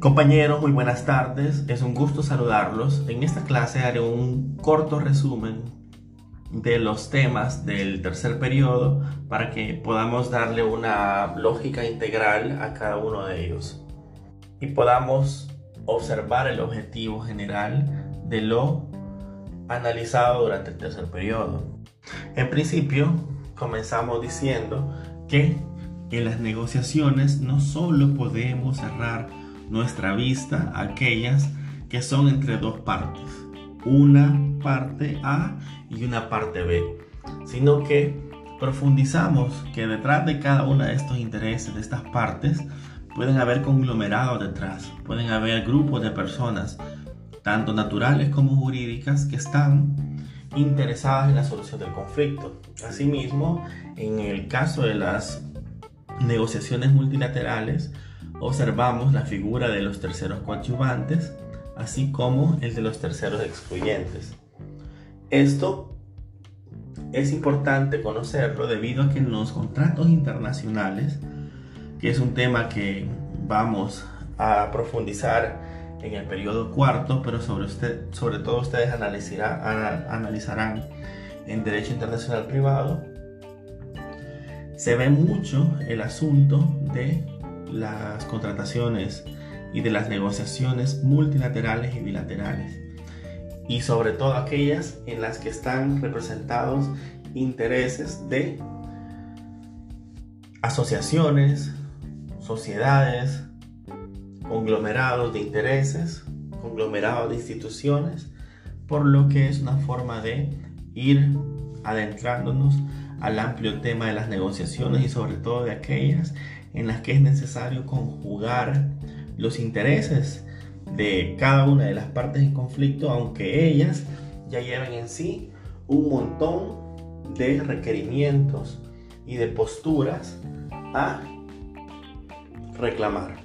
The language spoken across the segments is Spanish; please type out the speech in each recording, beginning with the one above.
Compañeros, muy buenas tardes. Es un gusto saludarlos. En esta clase haré un corto resumen de los temas del tercer periodo para que podamos darle una lógica integral a cada uno de ellos y podamos observar el objetivo general de lo analizado durante el tercer periodo. En principio, comenzamos diciendo que en las negociaciones no solo podemos cerrar nuestra vista aquellas que son entre dos partes, una parte A y una parte B, sino que profundizamos que detrás de cada una de estos intereses, de estas partes, pueden haber conglomerados detrás, pueden haber grupos de personas, tanto naturales como jurídicas, que están interesadas en la solución del conflicto. Asimismo, en el caso de las negociaciones multilaterales, observamos la figura de los terceros coadyuvantes, así como el de los terceros excluyentes. Esto es importante conocerlo debido a que en los contratos internacionales, que es un tema que vamos a profundizar en el periodo cuarto, pero sobre, usted, sobre todo ustedes analizarán en Derecho Internacional Privado, se ve mucho el asunto de las contrataciones y de las negociaciones multilaterales y bilaterales. Y sobre todo aquellas en las que están representados intereses de asociaciones, sociedades, conglomerados de intereses, conglomerados de instituciones, por lo que es una forma de ir adentrándonos al amplio tema de las negociaciones y sobre todo de aquellas en las que es necesario conjugar los intereses de cada una de las partes en conflicto, aunque ellas ya lleven en sí un montón de requerimientos y de posturas a reclamar.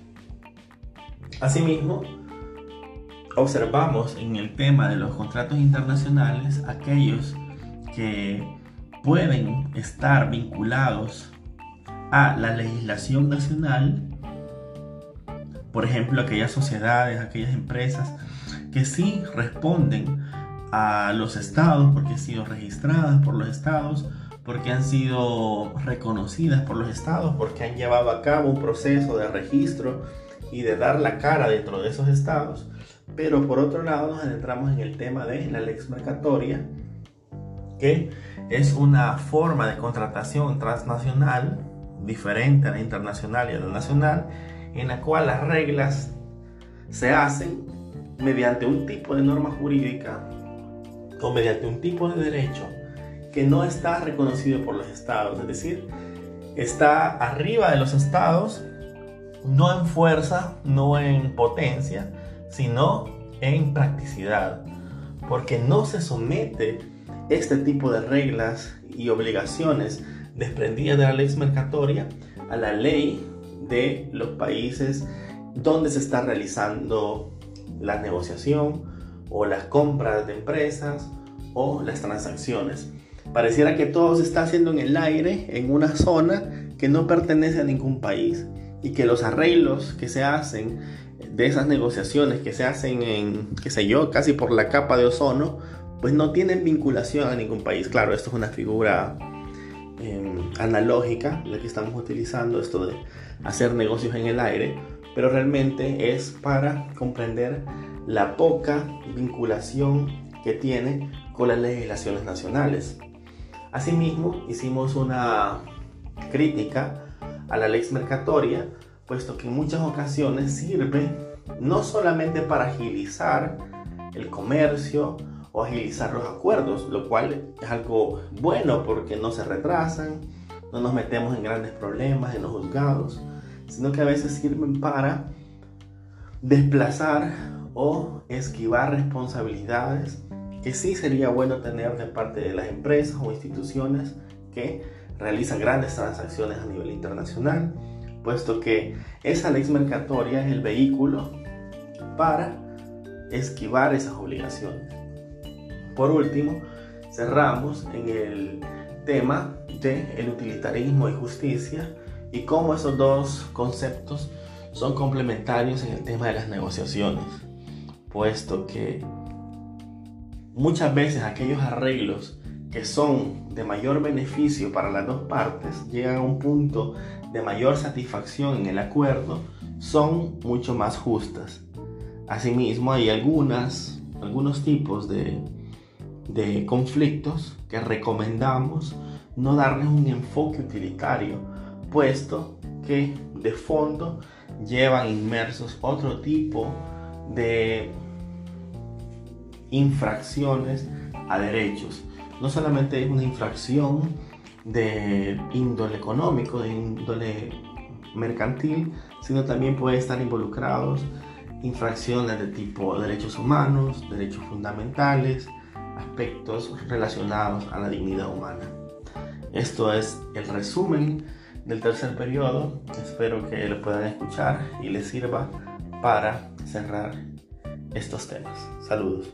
Asimismo, observamos en el tema de los contratos internacionales aquellos que pueden estar vinculados a la legislación nacional, por ejemplo, aquellas sociedades, aquellas empresas que sí responden a los estados porque han sido registradas por los estados, porque han sido reconocidas por los estados, porque han llevado a cabo un proceso de registro y de dar la cara dentro de esos estados. Pero por otro lado nos adentramos en el tema de la lex mercatoria, que es una forma de contratación transnacional diferente a la internacional y a la nacional, en la cual las reglas se hacen mediante un tipo de norma jurídica o mediante un tipo de derecho que no está reconocido por los estados, es decir, está arriba de los estados, no en fuerza, no en potencia, sino en practicidad, porque no se somete este tipo de reglas y obligaciones desprendida de la ley mercatoria a la ley de los países donde se está realizando la negociación o las compras de empresas o las transacciones. Pareciera que todo se está haciendo en el aire, en una zona que no pertenece a ningún país y que los arreglos que se hacen de esas negociaciones que se hacen en, qué sé yo, casi por la capa de ozono, pues no tienen vinculación a ningún país. Claro, esto es una figura Em, analógica, la que estamos utilizando, esto de hacer negocios en el aire, pero realmente es para comprender la poca vinculación que tiene con las legislaciones nacionales. Asimismo, hicimos una crítica a la ley mercatoria, puesto que en muchas ocasiones sirve no solamente para agilizar el comercio, o agilizar los acuerdos, lo cual es algo bueno porque no se retrasan, no nos metemos en grandes problemas en los juzgados, sino que a veces sirven para desplazar o esquivar responsabilidades que sí sería bueno tener de parte de las empresas o instituciones que realizan grandes transacciones a nivel internacional, puesto que esa ley mercatoria es el vehículo para esquivar esas obligaciones. Por último, cerramos en el tema de el utilitarismo y justicia y cómo esos dos conceptos son complementarios en el tema de las negociaciones, puesto que muchas veces aquellos arreglos que son de mayor beneficio para las dos partes llegan a un punto de mayor satisfacción en el acuerdo, son mucho más justas. Asimismo, hay algunas, algunos tipos de, de conflictos que recomendamos no darles un enfoque utilitario, puesto que de fondo llevan inmersos otro tipo de infracciones a derechos. No solamente es una infracción de índole económico, de índole mercantil, sino también puede estar involucrados infracciones de tipo derechos humanos, derechos fundamentales, aspectos relacionados a la dignidad humana. Esto es el resumen del tercer periodo. Espero que lo puedan escuchar y les sirva para cerrar estos temas. Saludos.